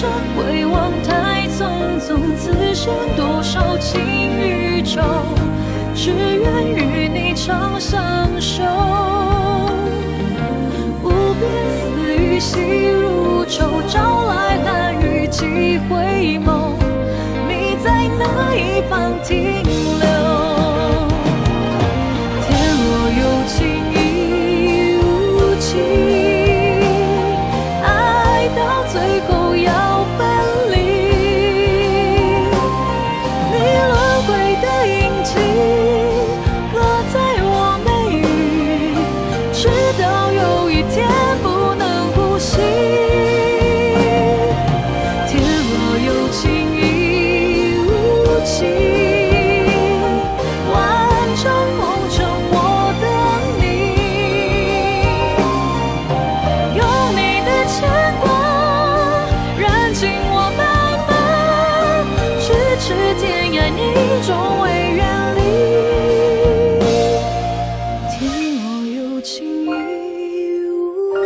生回望太匆匆，此生多少情与愁，只愿与你长相守。无边丝雨细如愁，朝来寒雨几回眸，你在哪一方停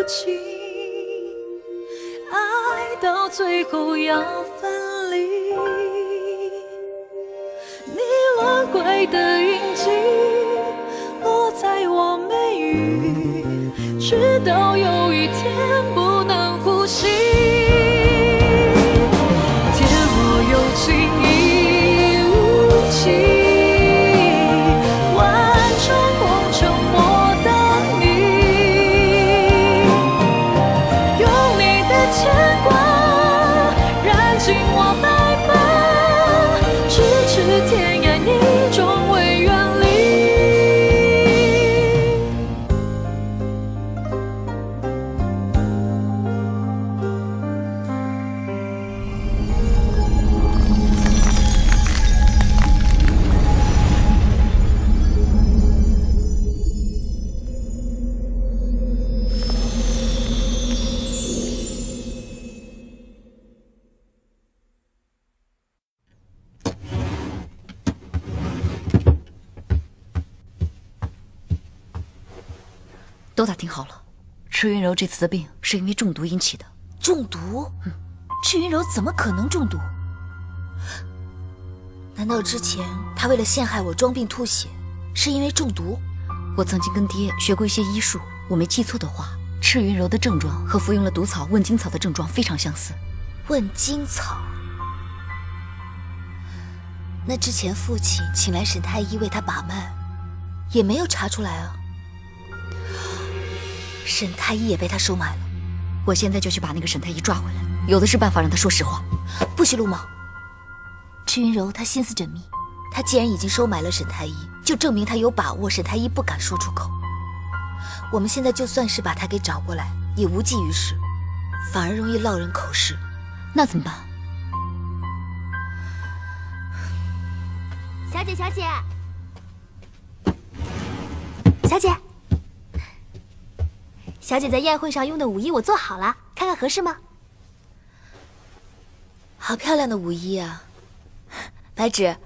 情。爱到最后要分离，你轮回的印记落在我眉宇，直到柔这次的病是因为中毒引起的。中毒？赤云柔怎么可能中毒？难道之前他为了陷害我装病吐血，是因为中毒？我曾经跟爹学过一些医术，我没记错的话，赤云柔的症状和服用了毒草问金草的症状非常相似。问金草？那之前父亲请来沈太医为他把脉，也没有查出来啊。沈太医也被他收买了。我现在就去把那个沈太医抓回来，有的是办法让他说实话。不许鲁莽！赤云柔她心思缜密，她既然已经收买了沈太医，就证明她有把握，沈太医不敢说出口。我们现在就算是把她给找过来，也无济于事，反而容易落人口实。那怎么办？小姐，小姐，小姐，小姐在宴会上用的舞衣我做好了，看看合适吗？好漂亮的舞衣啊！白芷，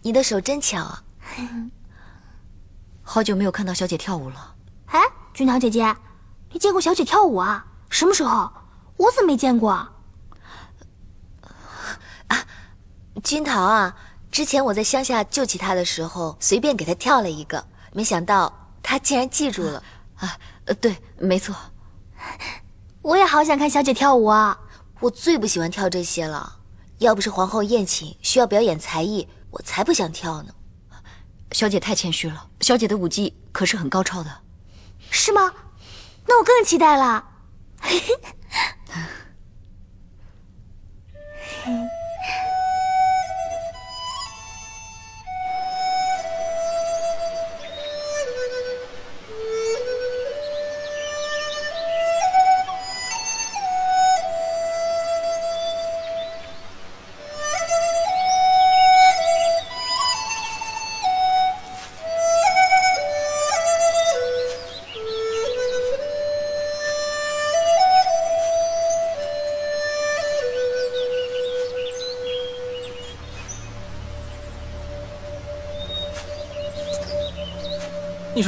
你的手真巧啊！好久没有看到小姐跳舞了。哎，君堂姐姐，你见过小姐跳舞啊？什么时候？我怎么没见过？啊君桃啊，之前我在乡下救起她的时候，随便给她跳了一个，没想到她竟然记住了。啊，呃，对，没错。我也好想看小姐跳舞啊！我最不喜欢跳这些了，要不是皇后宴请需要表演才艺，我才不想跳呢。小姐太谦虚了，小姐的舞技可是很高超的。是吗？那我更期待了。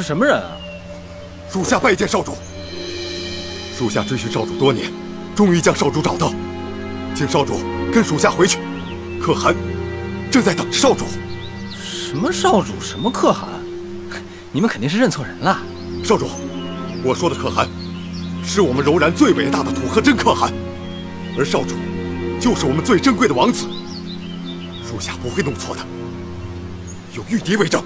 什么人啊？属下拜见少主。属下追寻少主多年，终于将少主找到。请少主跟属下回去，可汗正在等着少主。什么少主，什么可汗？你们肯定是认错人了。少主，我说的可汗，是我们柔然最伟大的土和真可汗，而少主，就是我们最珍贵的王子。属下不会弄错的，有玉笛为证。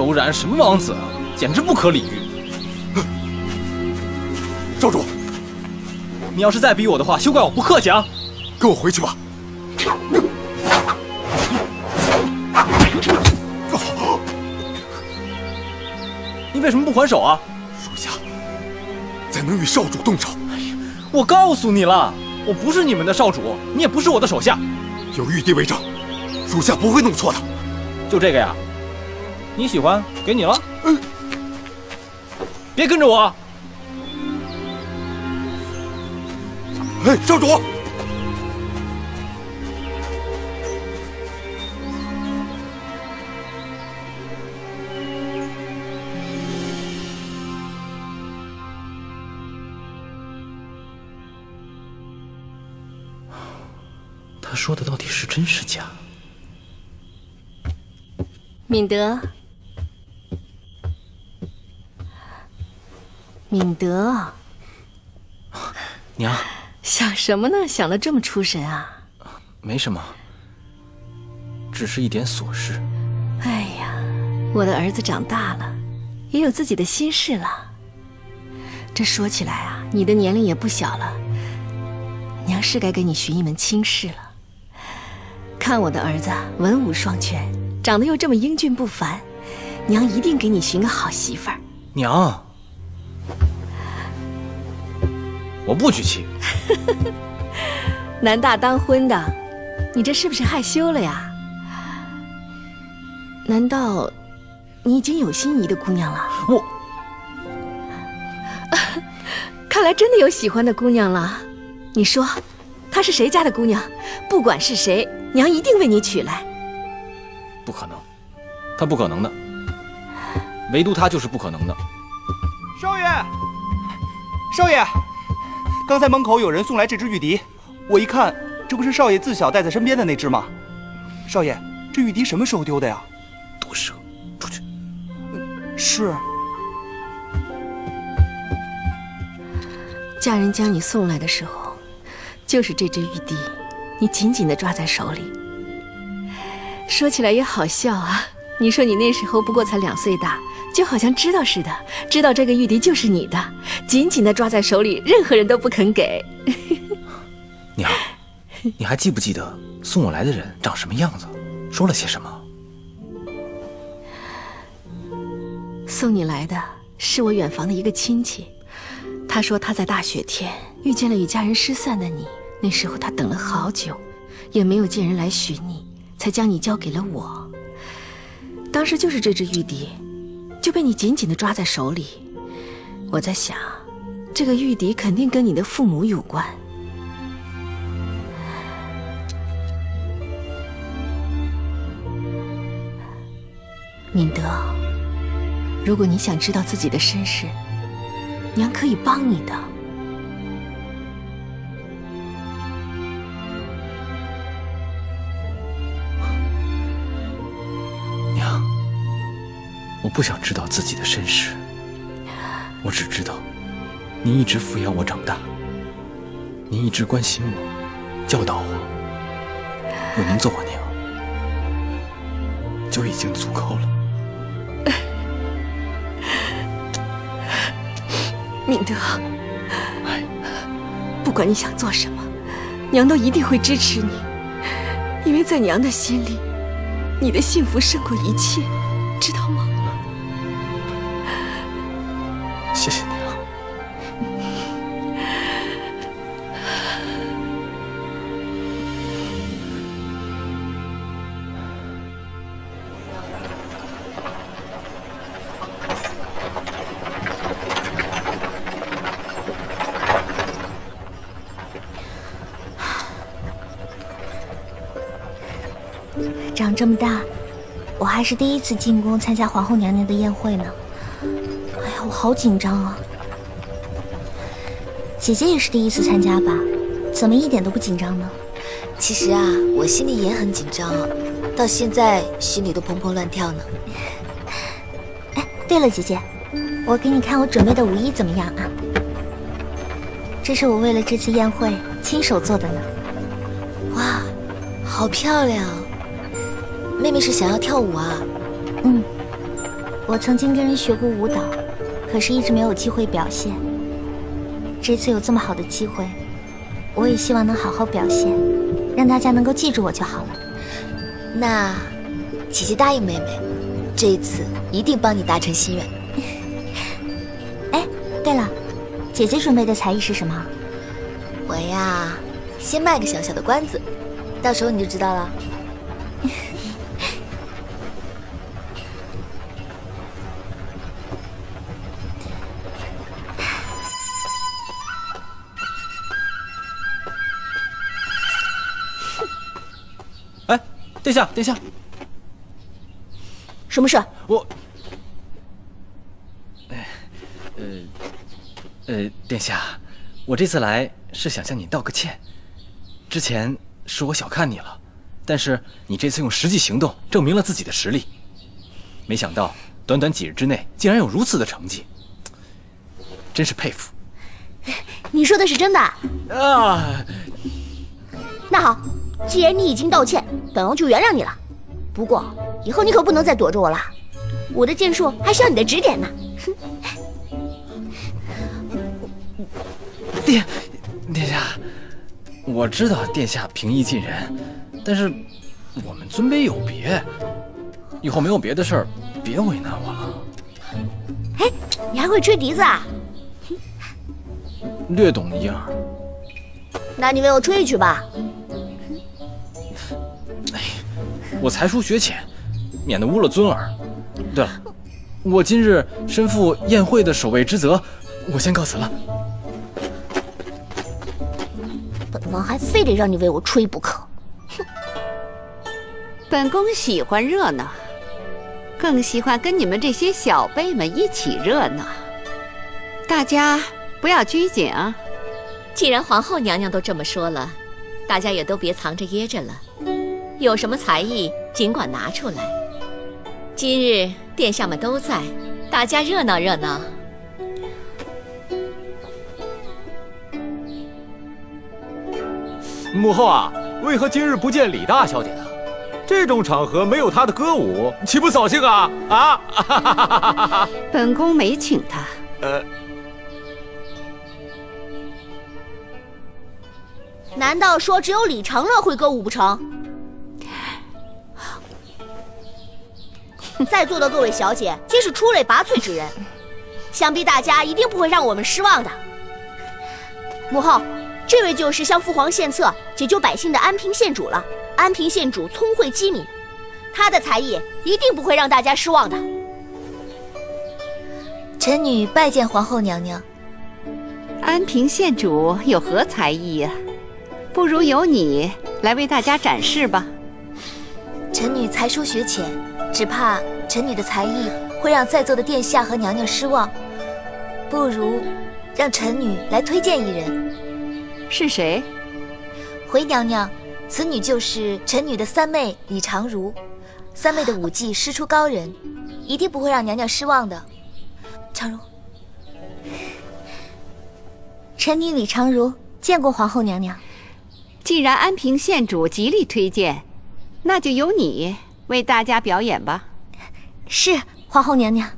柔然，什么王子，简直不可理喻！少主，你要是再逼我的话，休怪我不客气啊！跟我回去吧。你为什么不还手啊？属下怎能与少主动手？我告诉你了，我不是你们的少主，你也不是我的手下。有玉帝为证，属下不会弄错的。就这个呀？你喜欢，给你了。嗯。别跟着我。哎，少主。他说的到底是真是假？敏德，敏德，娘，想什么呢？想的这么出神啊？没什么，只是一点琐事。哎呀，我的儿子长大了，也有自己的心事了。这说起来啊，你的年龄也不小了，娘是该给你寻一门亲事了。看我的儿子文武双全，长得又这么英俊不凡，娘一定给你寻个好媳妇儿。娘，我不娶妻。男大当婚的，你这是不是害羞了呀？难道你已经有心仪的姑娘了？我，看来真的有喜欢的姑娘了。你说，她是谁家的姑娘？不管是谁。娘一定为你娶来。不可能，她不可能的，唯独她就是不可能的。少爷，少爷，刚才门口有人送来这只玉笛，我一看，这不是少爷自小带在身边的那只吗？少爷，这玉笛什么时候丢的呀？毒蛇，出去。是。家人将你送来的时候，就是这只玉笛。你紧紧地抓在手里，说起来也好笑啊！你说你那时候不过才两岁大，就好像知道似的，知道这个玉笛就是你的，紧紧的抓在手里，任何人都不肯给。娘，你还记不记得送我来的人长什么样子，说了些什么？送你来的是我远房的一个亲戚，他说他在大雪天遇见了与家人失散的你。那时候他等了好久，也没有见人来寻你，才将你交给了我。当时就是这只玉笛，就被你紧紧的抓在手里。我在想，这个玉笛肯定跟你的父母有关。敏德，如果你想知道自己的身世，娘可以帮你的。不想知道自己的身世，我只知道，您一直抚养我长大，您一直关心我，教导我，有您做我娘，就已经足够了。敏德，不管你想做什么，娘都一定会支持你，因为在娘的心里，你的幸福胜过一切，知道吗？长这么大，我还是第一次进宫参加皇后娘娘的宴会呢。哎呀，我好紧张啊！姐姐也是第一次参加吧？怎么一点都不紧张呢？其实啊，我心里也很紧张，到现在心里都砰砰乱跳呢。哎，对了，姐姐，我给你看我准备的舞衣怎么样啊？这是我为了这次宴会亲手做的呢。哇，好漂亮！妹妹是想要跳舞啊？嗯，我曾经跟人学过舞蹈，可是一直没有机会表现。这次有这么好的机会，我也希望能好好表现，让大家能够记住我就好了。那姐姐答应妹妹，这一次一定帮你达成心愿。哎，对了，姐姐准备的才艺是什么？我呀，先卖个小小的关子，到时候你就知道了。哎，殿下，殿下，什么事？我，哎，呃，呃，殿下，我这次来是想向你道个歉。之前是我小看你了，但是你这次用实际行动证明了自己的实力。没想到短短几日之内竟然有如此的成绩，真是佩服。你说的是真的？啊，那好，既然你已经道歉，本王就原谅你了。不过以后你可不能再躲着我了，我的剑术还需要你的指点呢。哼 殿，殿下，我知道殿下平易近人，但是我们尊卑有别，以后没有别的事儿，别为难我了。哎，你还会吹笛子啊？略懂一二。那你为我吹一曲吧。我才疏学浅，免得污了尊儿。对了，我今日身负宴会的守卫之责，我先告辞了。本王还非得让你为我吹不可。哼本宫喜欢热闹，更喜欢跟你们这些小辈们一起热闹。大家不要拘谨啊！既然皇后娘娘都这么说了，大家也都别藏着掖着了。有什么才艺，尽管拿出来。今日殿下们都在，大家热闹热闹。母后啊，为何今日不见李大小姐呢？这种场合没有她的歌舞，岂不扫兴啊？啊！本宫没请她。呃，难道说只有李长乐会歌舞不成？在座的各位小姐皆是出类拔萃之人，想必大家一定不会让我们失望的。母后，这位就是向父皇献策、解救百姓的安平县主了。安平县主聪慧机敏，他的才艺一定不会让大家失望的。臣女拜见皇后娘娘。安平县主有何才艺呀？不如由你来为大家展示吧。臣女才疏学浅，只怕臣女的才艺会让在座的殿下和娘娘失望。不如让臣女来推荐一人。是谁？回娘娘，此女就是臣女的三妹李长如。三妹的舞技师出高人，一定不会让娘娘失望的。长如，臣女李长如见过皇后娘娘。既然安平县主极力推荐，那就由你为大家表演吧。是，皇后娘娘。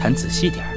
弹仔细点儿。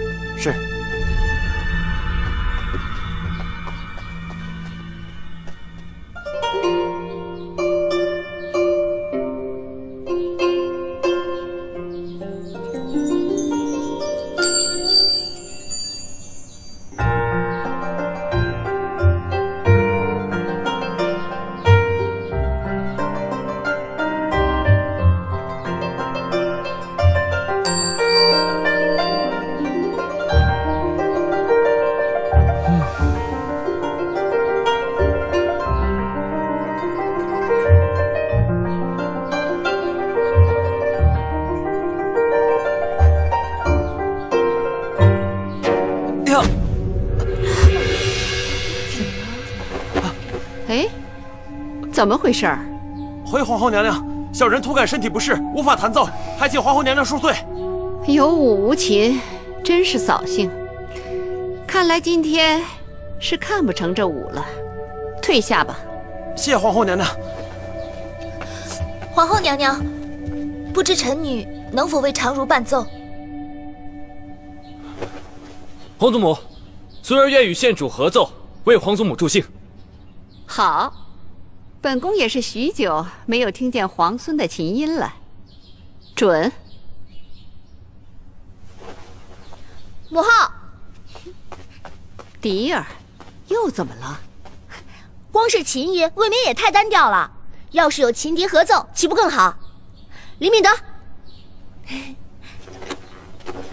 么回事儿？回皇后娘娘，小人突感身体不适，无法弹奏，还请皇后娘娘恕罪。有舞无琴，真是扫兴。看来今天是看不成这舞了，退下吧。谢皇后娘娘。皇后娘娘，不知臣女能否为常如伴奏？皇祖母，孙儿愿与县主合奏，为皇祖母助兴。好，本宫也是许久没有听见皇孙的琴音了。准。母后，迪儿，又怎么了？光是琴音未免也太单调了。要是有琴笛合奏，岂不更好？李敏德，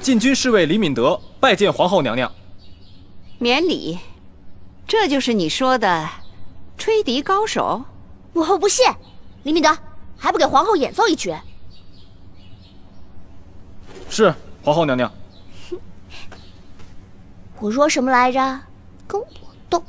禁军侍卫李敏德拜见皇后娘娘。免礼。这就是你说的吹笛高手？母后不信。李敏德，还不给皇后演奏一曲？是，皇后娘娘。我说什么来着？跟我斗！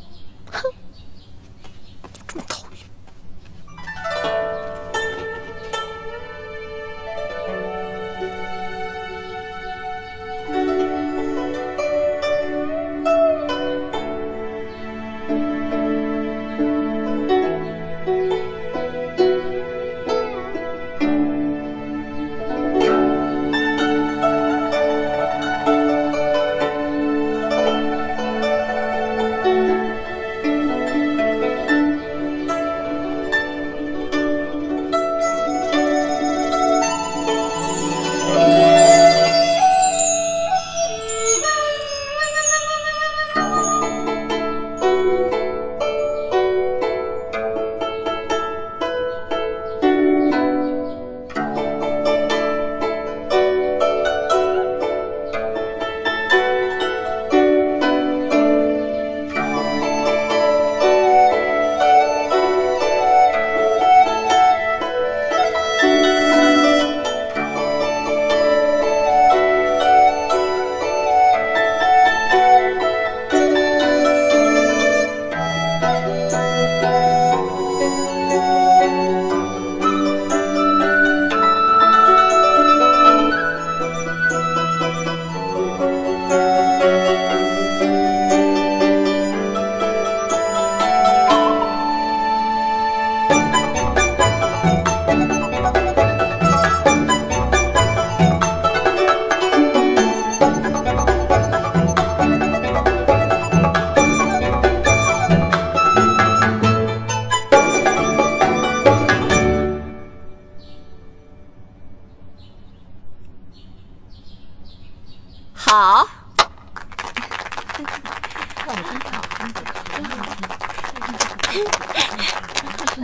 好，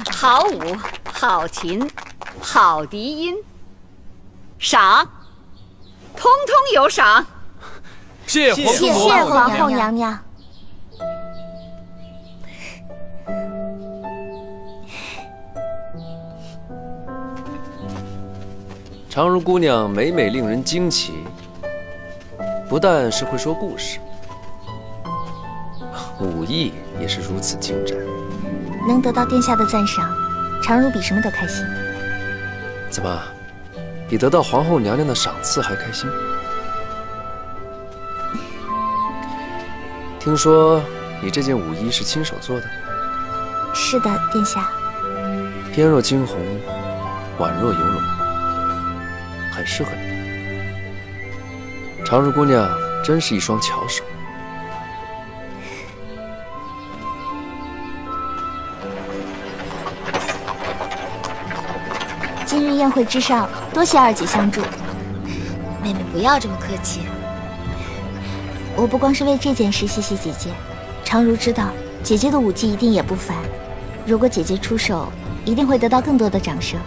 好舞，好琴，好笛音，赏，通通有赏。谢皇。谢皇后娘娘。常如姑娘每每令人惊奇，不但是会说故事，武艺也是如此精湛。能得到殿下的赞赏，常如比什么都开心。怎么，比得到皇后娘娘的赏赐还开心？听说你这件舞衣是亲手做的，是的，殿下。翩若惊鸿，宛若游龙，很适合你。常茹姑娘真是一双巧手。今日宴会之上，多谢二姐相助。妹妹不要这么客气。我不光是为这件事谢谢姐姐，常如知道姐姐的舞技一定也不凡。如果姐姐出手，一定会得到更多的掌声。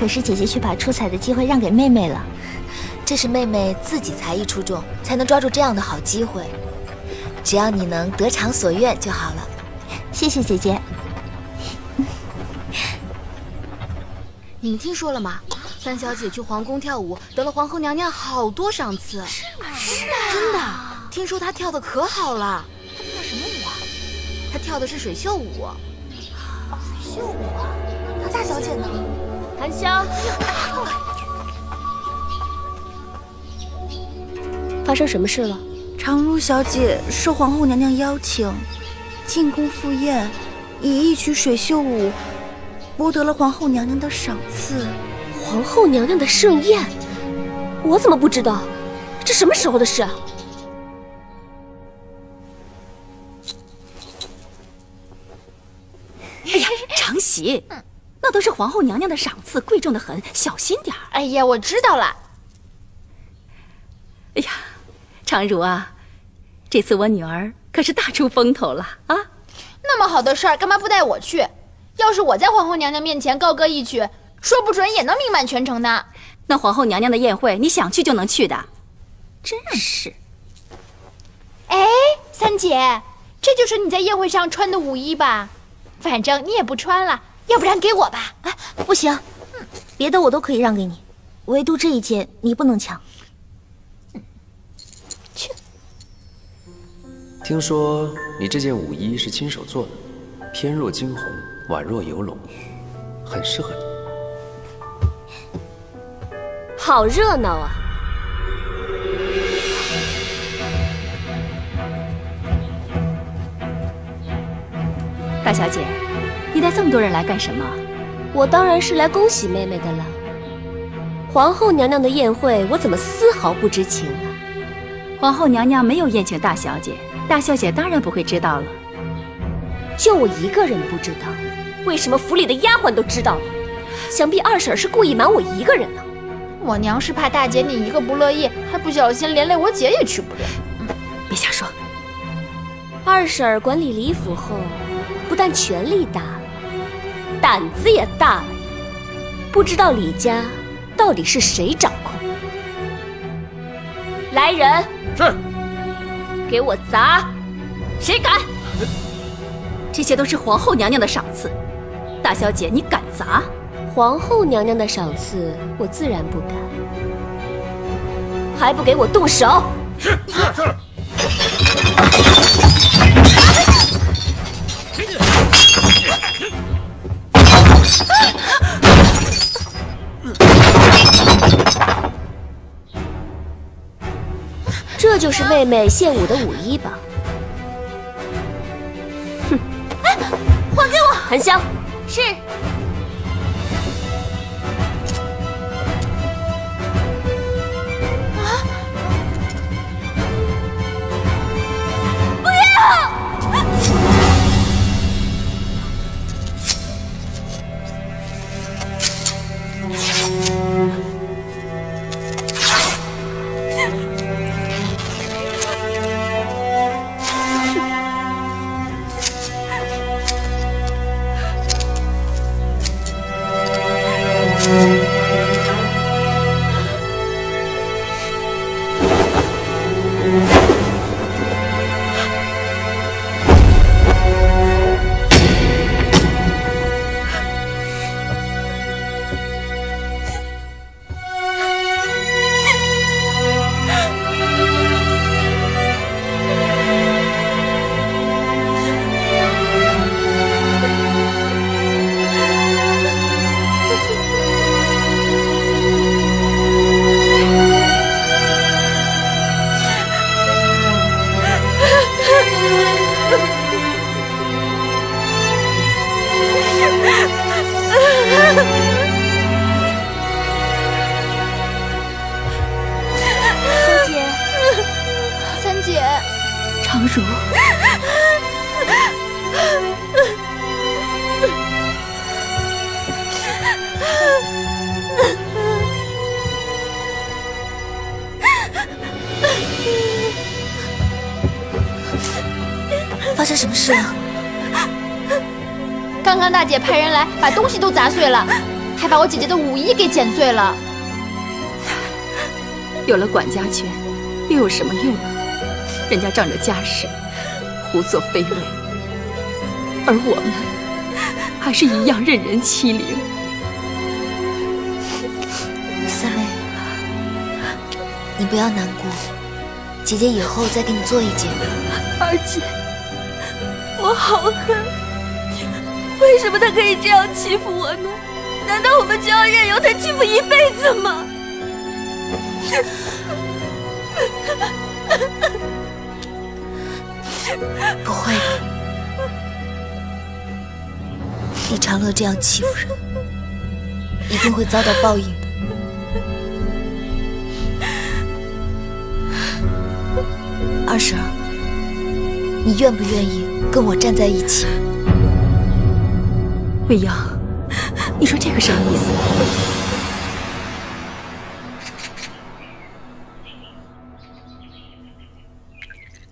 可是姐姐却把出彩的机会让给妹妹了。这是妹妹自己才艺出众，才能抓住这样的好机会。只要你能得偿所愿就好了。谢谢姐姐。你们听说了吗？三小姐去皇宫跳舞，得了皇后娘娘好多赏赐。是吗？是啊，真的。听说她跳的可好了。她跳什么舞啊？她跳的是水袖舞。水袖舞啊！那大小姐呢？韩香，发生什么事了？常如小姐受皇后娘娘邀请，进宫赴宴，以一曲水袖舞博得了皇后娘娘的赏赐。皇后娘娘的盛宴，我怎么不知道？这什么时候的事？哎呀，常喜，那都是皇后娘娘的赏赐，贵重的很，小心点儿。哎呀，我知道了。哎呀，常如啊，这次我女儿可是大出风头了啊！那么好的事儿，干嘛不带我去？要是我在皇后娘娘面前高歌一曲，说不准也能名满全城呢。那皇后娘娘的宴会，你想去就能去的，真是。哎，三姐，这就是你在宴会上穿的舞衣吧？反正你也不穿了，要不然给我吧。哎，不行，别的我都可以让给你，唯独这一件你不能抢。听说你这件舞衣是亲手做的，翩若惊鸿，宛若游龙，很适合你。好热闹啊！大小姐，你带这么多人来干什么？我当然是来恭喜妹妹的了。皇后娘娘的宴会，我怎么丝毫不知情啊？皇后娘娘没有宴请大小姐，大小姐当然不会知道了。就我一个人不知道，为什么府里的丫鬟都知道了？想必二婶是故意瞒我一个人呢。我娘是怕大姐你一个不乐意，还不小心连累我姐也去不了。嗯，别瞎说。二婶管理李府后，不但权力大了，胆子也大了。不知道李家到底是谁掌控？来人！是。给我砸！谁敢？这些都是皇后娘娘的赏赐，大小姐你敢砸？皇后娘娘的赏赐，我自然不敢。还不给我动手！是是是。这就是妹妹献舞的舞衣吧？哼！哎，还给我！韩香，是。把东西都砸碎了，还把我姐姐的舞衣给剪碎了。有了管家权，又有什么用？人家仗着家世，胡作非为，而我们还是一样任人欺凌。三妹，你不要难过，姐姐以后再给你做一件。二姐，我好恨，为什么他可以这样欺负我呢？难道我们就要任由他欺负一辈子吗？不会的，你长乐这样欺负人，一定会遭到报应的。二婶，你愿不愿意跟我站在一起？未央，你说这个什么意思？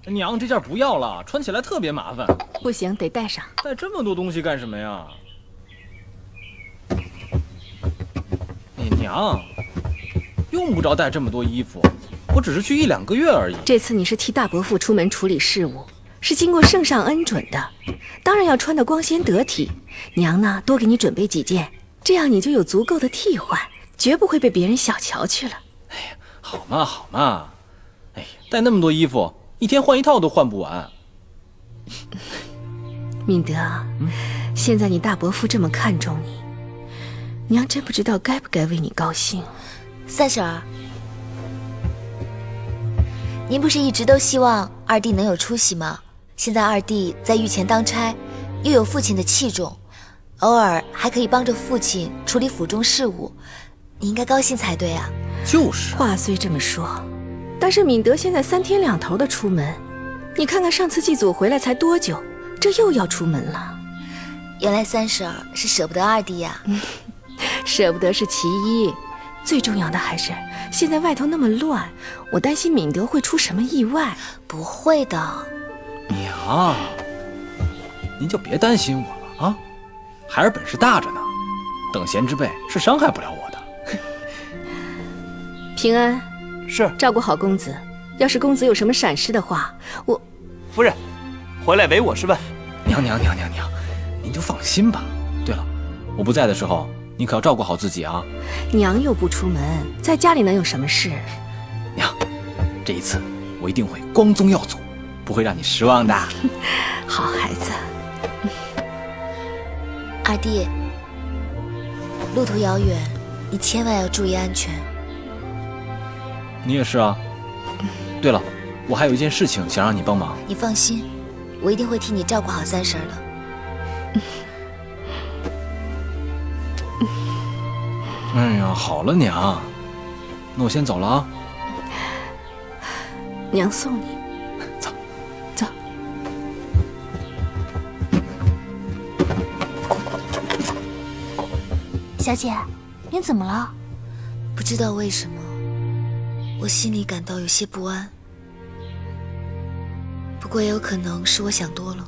娘，这件不要了，穿起来特别麻烦。不行，得带上。带这么多东西干什么呀？你娘，用不着带这么多衣服，我只是去一两个月而已。这次你是替大伯父出门处理事务，是经过圣上恩准的，当然要穿得光鲜得体。娘呢，多给你准备几件，这样你就有足够的替换，绝不会被别人小瞧去了。哎呀，好嘛好嘛，哎呀，带那么多衣服。一天换一套都换不完。敏德，现在你大伯父这么看重你，娘真不知道该不该为你高兴。三婶儿，您不是一直都希望二弟能有出息吗？现在二弟在御前当差，又有父亲的器重，偶尔还可以帮着父亲处理府中事务，你应该高兴才对啊。就是话虽这么说。但是敏德现在三天两头的出门，你看看上次祭祖回来才多久，这又要出门了。原来三婶儿是舍不得二弟呀，舍不得是其一，最重要的还是现在外头那么乱，我担心敏德会出什么意外。不会的，娘，您就别担心我了啊，孩儿本事大着呢，等闲之辈是伤害不了我的。平安。是，照顾好公子。要是公子有什么闪失的话，我夫人回来唯我是问。娘娘娘娘娘，您就放心吧。对了，我不在的时候，你可要照顾好自己啊。娘又不出门，在家里能有什么事？娘，这一次我一定会光宗耀祖，不会让你失望的。好孩子。二弟，路途遥远，你千万要注意安全。你也是啊。对了，我还有一件事情想让你帮忙。你放心，我一定会替你照顾好三婶的。哎呀，好了，娘，那我先走了啊。娘送你，小姐，您怎么了？不知道为什么。我心里感到有些不安，不过也有可能是我想多了。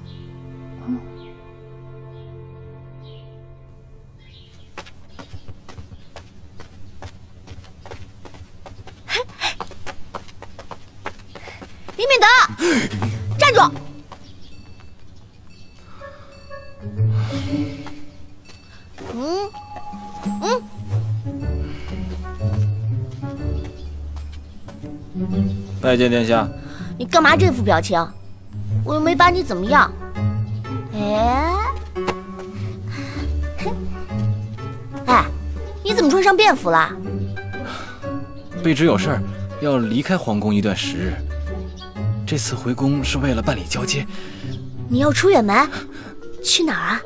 拜见殿下。你干嘛这副表情？我又没把你怎么样。哎，哎，你怎么穿上便服了？卑职有事儿，要离开皇宫一段时日。这次回宫是为了办理交接。你要出远门？去哪儿啊？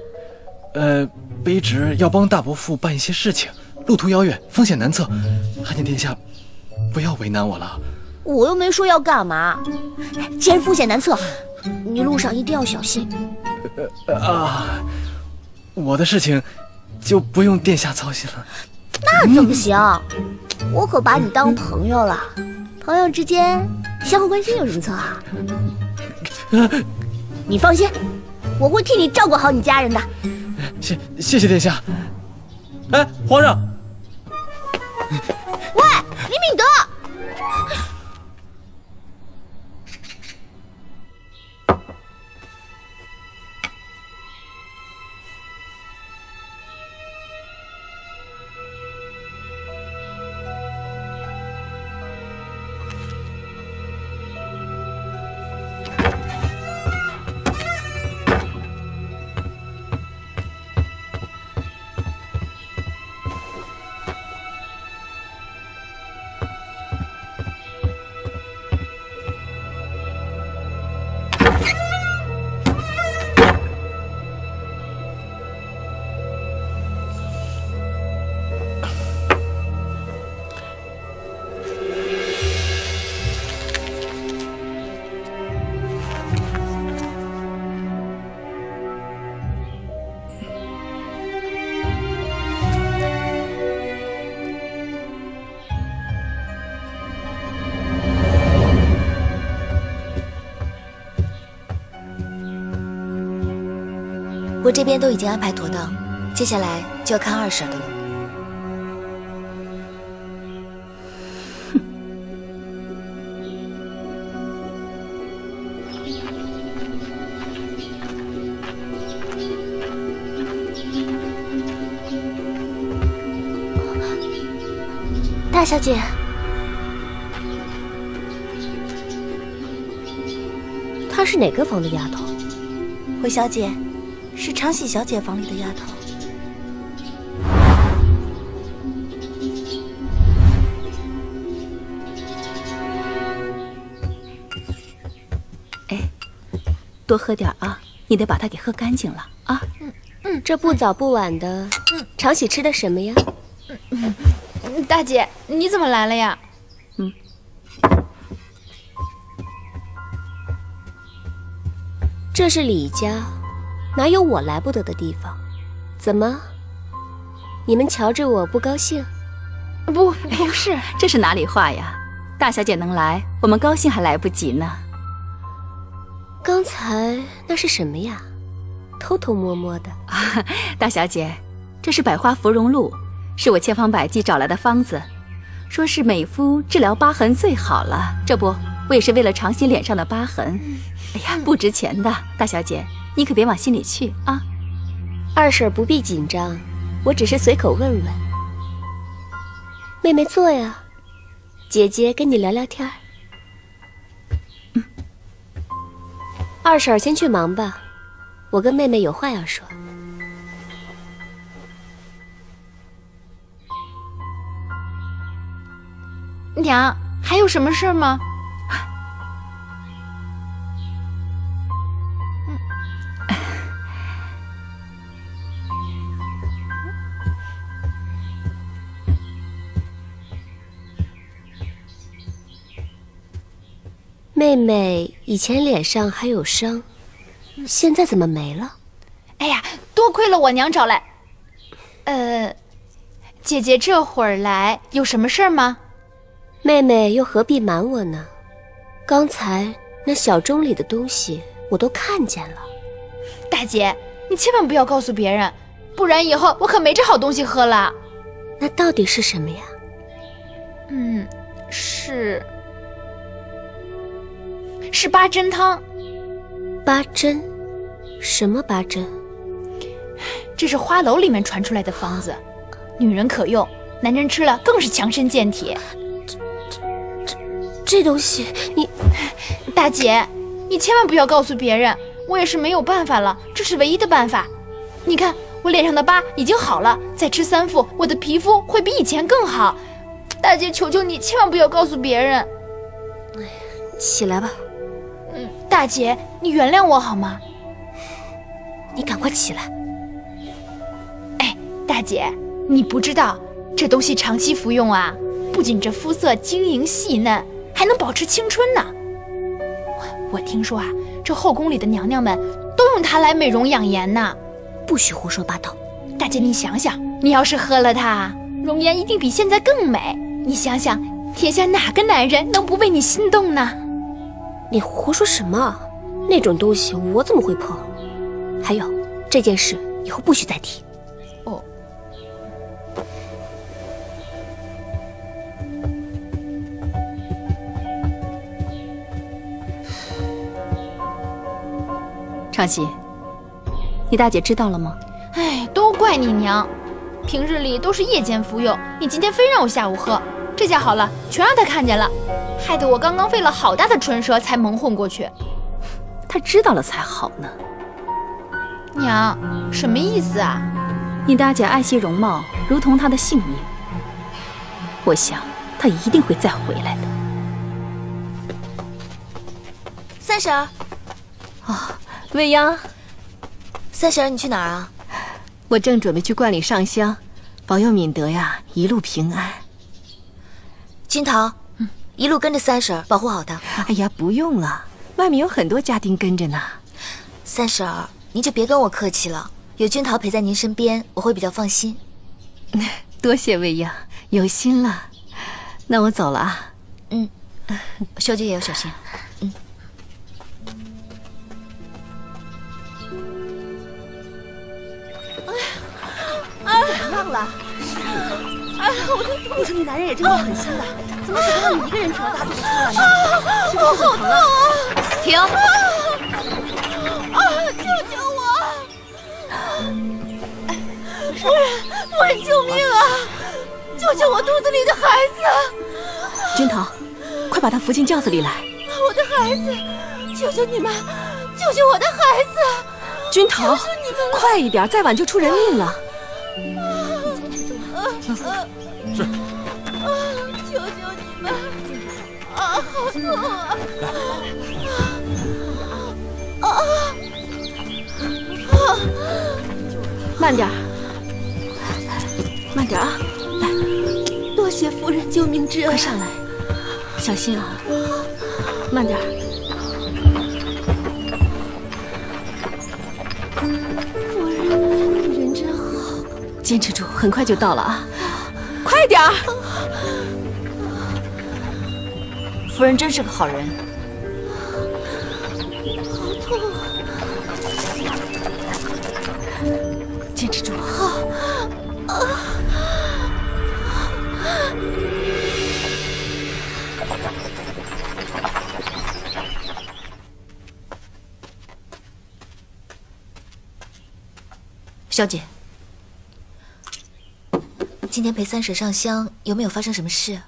呃，卑职要帮大伯父办一些事情，路途遥远，风险难测，还请殿下不要为难我了。我又没说要干嘛，既然风险难测，你路上一定要小心。啊，我的事情就不用殿下操心了。那怎么行？我可把你当朋友了，朋友之间相互关心有什么错啊？你放心，我会替你照顾好你家人的。谢谢谢殿下。哎，皇上。这边都已经安排妥当，接下来就要看二婶的了。大小姐，她是哪个房的丫头？回小姐，是常喜小姐房里的丫头。哎多喝点啊，你得把它给喝干净了啊。嗯，这不早不晚的，常喜吃的什么呀？大姐，你怎么来了呀？嗯，这是李家，哪有我来不得的地方？怎么，你们瞧着我不高兴？不，不是，这是哪里话呀？大小姐能来，我们高兴还来不及呢。刚才那是什么呀？偷偷摸摸的。啊，大小姐，这是百花芙蓉露，是我千方百计找来的方子，说是美肤治疗疤痕最好了。这不，我也是为了常喜脸上的疤痕。哎呀，不值钱的，大小姐，你可别往心里去啊。二婶不必紧张，我只是随口问问。妹妹坐呀，姐姐跟你聊聊天儿。二婶先去忙吧，我跟妹妹有话要说。娘，还有什么事吗？妹妹以前脸上还有伤，现在怎么没了？哎呀，多亏了我娘找来。呃，姐姐这会儿来有什么事儿吗？妹妹又何必瞒我呢？刚才那小钟里的东西我都看见了。大姐，你千万不要告诉别人，不然以后我可没这好东西喝了。那到底是什么呀？嗯，是。是八珍汤，八珍，什么八珍？这是花楼里面传出来的方子，女人可用，男人吃了更是强身健体。这这这这东西，你大姐，你千万不要告诉别人，我也是没有办法了，这是唯一的办法。你看我脸上的疤已经好了，再吃三副，我的皮肤会比以前更好。大姐，求求你，千万不要告诉别人。起来吧。大姐，你原谅我好吗？你赶快起来！哎，大姐，你不知道这东西长期服用啊，不仅这肤色晶莹细嫩，还能保持青春呢。我听说啊，这后宫里的娘娘们都用它来美容养颜呢。不许胡说八道！大姐，你想想，你要是喝了它，容颜一定比现在更美。你想想，天下哪个男人能不为你心动呢？你胡说什么？那种东西我怎么会碰？还有这件事以后不许再提。哦。长喜，你大姐知道了吗？哎，都怪你娘，平日里都是夜间服用，你今天非让我下午喝，这下好了，全让他看见了。害得我刚刚费了好大的唇舌才蒙混过去，他知道了才好呢。娘，什么意思啊？你大姐爱惜容貌，如同她的性命。我想她一定会再回来的。三婶儿，啊，未央，三婶儿，你去哪儿啊？我正准备去观里上香，保佑敏德呀一路平安。君桃。一路跟着三婶儿，保护好她。哎呀，不用了，外面有很多家丁跟着呢。三婶儿，您就别跟我客气了，有君桃陪在您身边，我会比较放心。多谢未央，有心了。那我走了啊。嗯，小姐也要小心。嗯。了。哎呀，我说你男人也真够狠心的，怎么舍得让你一个人挺着大肚子出来呢？是不我好痛是很疼啊？啊！停！啊！救救我！夫人，夫人，救命啊！救救我肚子里的孩子！君桃，快把他扶进轿子里来。我的孩子！求求你们，救救我的孩子！君桃！快一点，再晚就出人命了。是。啊！求求你们！啊，好痛啊！啊啊啊！慢点，慢点啊！来！多谢夫人救命之恩。快上来，小心啊！慢点。夫人，你人真好。坚持住，很快就到了啊！快点儿！夫人真是个好人。好痛！坚持住！好！小姐，今天陪三婶上香，有没有发生什么事？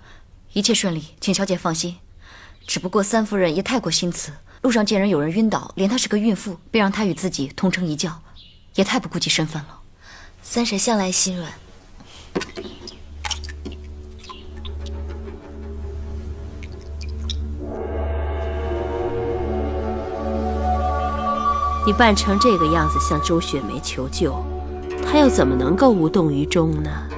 一切顺利，请小姐放心。只不过三夫人也太过心慈，路上见人有人晕倒，连她是个孕妇，便让她与自己同乘一轿，也太不顾及身份了。三婶向来心软，你扮成这个样子向周雪梅求救，她又怎么能够无动于衷呢？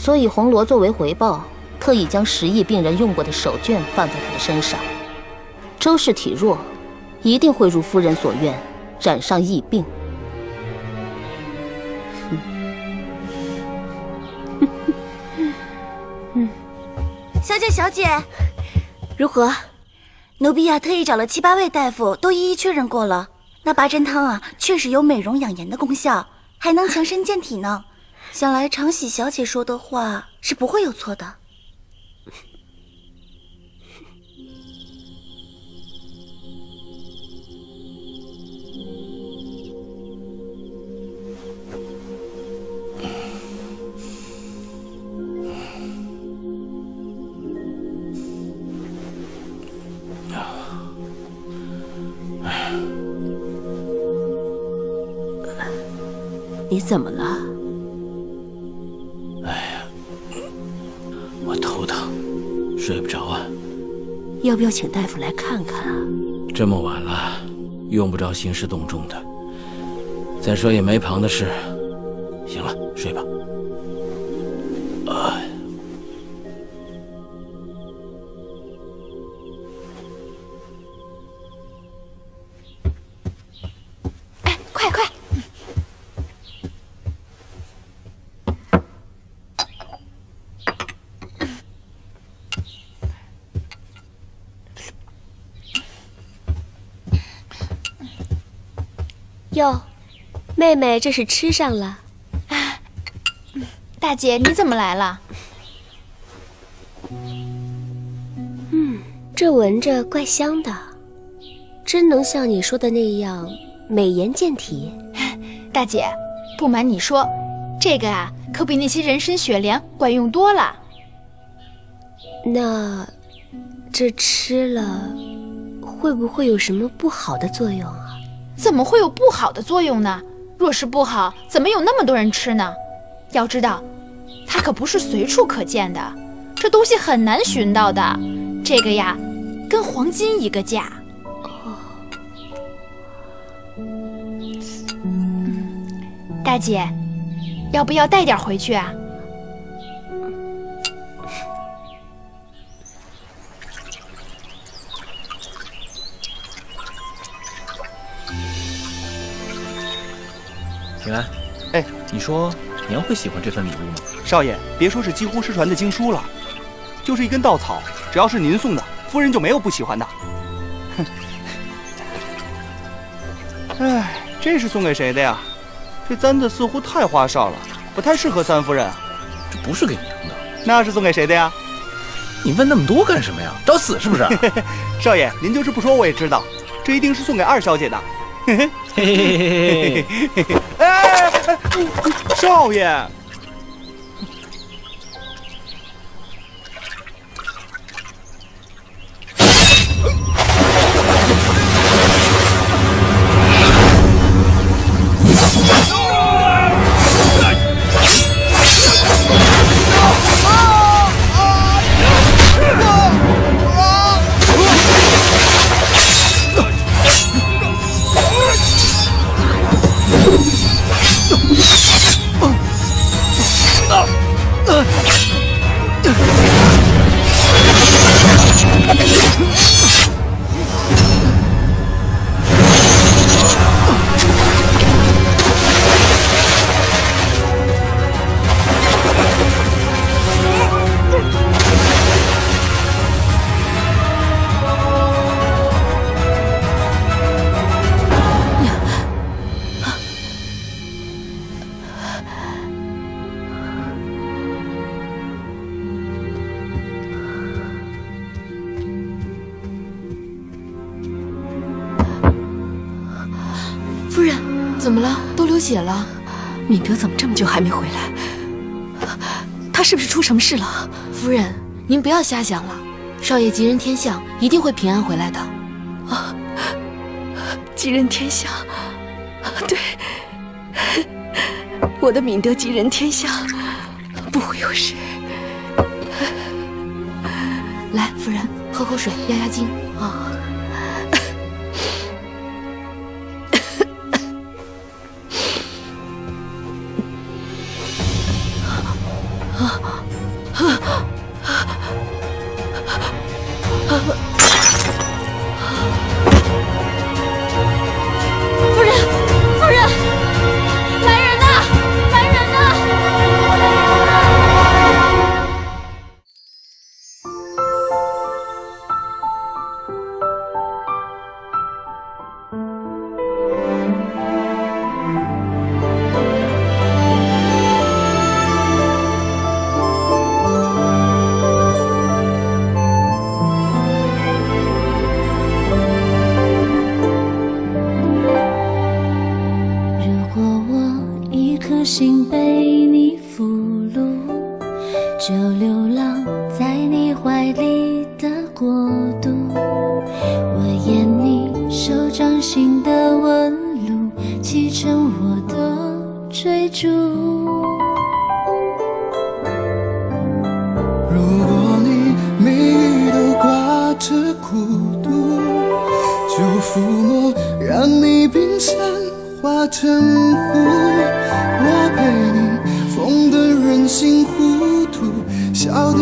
所以红罗作为回报，特意将十亿病人用过的手绢放在他的身上。周氏体弱，一定会如夫人所愿，染上疫病。小姐，小姐，如何？奴婢啊，特意找了七八位大夫，都一一确认过了。那八珍汤啊，确实有美容养颜的功效，还能强身健体呢。想来常喜小姐说的话是不会有错的。你怎么了？睡不着啊。要不要请大夫来看看啊？这么晚了，用不着兴师动众的。再说也没旁的事。行了，哟，妹妹这是吃上了。啊大姐，你怎么来了？嗯，这闻着怪香的，真能像你说的那样美颜健体？大姐，不瞒你说，这个啊，可比那些人参雪莲管用多了。那这吃了会不会有什么不好的作用啊？怎么会有不好的作用呢？若是不好，怎么有那么多人吃呢？要知道，它可不是随处可见的，这东西很难寻到的。这个呀，跟黄金一个价。大姐，要不要带点回去啊？平安，哎，你说娘会喜欢这份礼物吗？少爷，别说是几乎失传的经书了，就是一根稻草，只要是您送的，夫人就没有不喜欢的。哼，哎，这是送给谁的呀？这簪子似乎太花哨了，不太适合三夫人。这不是给娘的，那是送给谁的呀？你问那么多干什么呀？找死是不是？少爷，您就是不说我也知道，这一定是送给二小姐的。嘿嘿嘿嘿嘿嘿嘿！哎，少爷。了。敏德怎么这么久还没回来？他是不是出什么事了？夫人，您不要瞎想了。少爷吉人天相，一定会平安回来的。啊，吉人天相，对，我的敏德吉人天相，不会有事。来，夫人，喝口水压压惊啊。心的纹路，砌成我的追逐。如果你谜语都挂着孤独，就抚摸，让你冰山化成湖。我陪你疯得任性糊涂，笑得